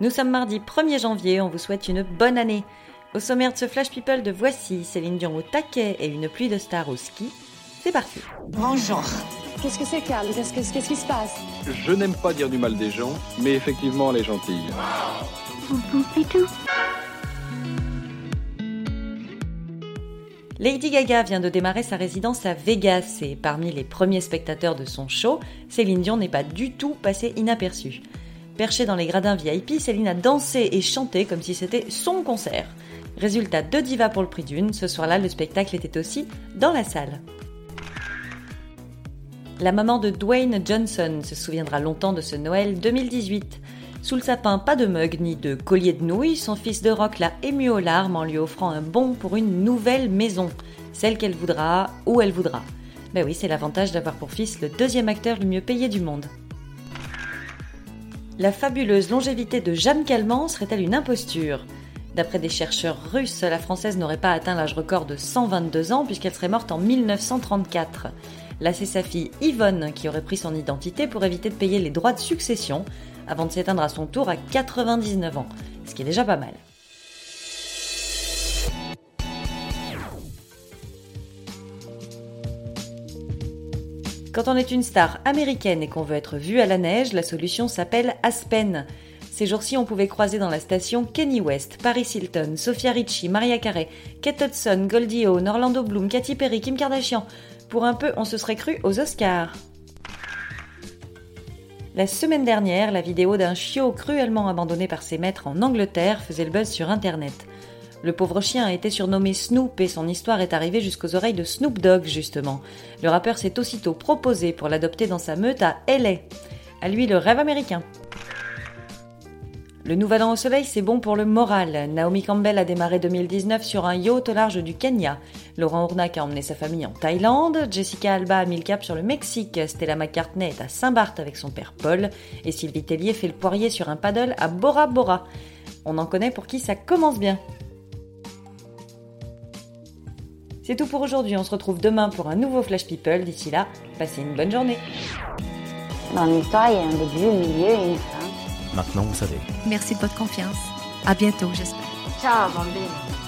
Nous sommes mardi 1er janvier, on vous souhaite une bonne année. Au sommaire de ce Flash People de Voici, Céline Dion au taquet et une pluie de stars au ski. C'est parti. Bonjour. Qu'est-ce que c'est, Carl Qu'est-ce que- qu'est-ce qui se passe? Je n'aime pas dire du mal des gens, mais effectivement, elle est gentille. Lady Gaga vient de démarrer sa résidence à Vegas et parmi les premiers spectateurs de son show, Céline Dion n'est pas du tout passée inaperçue. Perchée dans les gradins VIP, Céline a dansé et chanté comme si c'était son concert. Résultat, deux divas pour le prix d'une, ce soir-là le spectacle était aussi dans la salle. La maman de Dwayne Johnson se souviendra longtemps de ce Noël 2018. Sous le sapin, pas de mug ni de collier de nouilles, son fils de rock l'a ému aux larmes en lui offrant un bon pour une nouvelle maison, celle qu'elle voudra, où elle voudra. Ben oui, c'est l'avantage d'avoir pour fils le deuxième acteur le mieux payé du monde. La fabuleuse longévité de Jeanne Calment serait-elle une imposture? D'après des chercheurs russes, la française n'aurait pas atteint l'âge record de 122 ans puisqu'elle serait morte en 1934. Là, c'est sa fille Yvonne qui aurait pris son identité pour éviter de payer les droits de succession avant de s'éteindre à son tour à 99 ans, ce qui est déjà pas mal. Quand on est une star américaine et qu'on veut être vu à la neige, la solution s'appelle Aspen. Ces jours-ci, on pouvait croiser dans la station Kenny West, Paris Hilton, Sophia Ricci, Maria Carey, Kate Hudson, Goldie Hawn, Orlando Bloom, Katy Perry, Kim Kardashian. Pour un peu, on se serait cru aux Oscars. La semaine dernière, la vidéo d'un chiot cruellement abandonné par ses maîtres en Angleterre faisait le buzz sur Internet. Le pauvre chien a été surnommé Snoop et son histoire est arrivée jusqu'aux oreilles de Snoop Dogg, justement. Le rappeur s'est aussitôt proposé pour l'adopter dans sa meute à LA. À lui le rêve américain. Le nouvel an au soleil, c'est bon pour le moral. Naomi Campbell a démarré 2019 sur un yacht au large du Kenya. Laurent Ournac a emmené sa famille en Thaïlande. Jessica Alba a mis le cap sur le Mexique. Stella McCartney est à Saint-Barth avec son père Paul. Et Sylvie Tellier fait le poirier sur un paddle à Bora Bora. On en connaît pour qui ça commence bien. C'est tout pour aujourd'hui. On se retrouve demain pour un nouveau Flash People. D'ici là, passez une bonne journée. Dans l'histoire, il y a un début, un milieu et une fin. Maintenant, vous savez. Merci de votre confiance. À bientôt, j'espère. Ciao, bambine.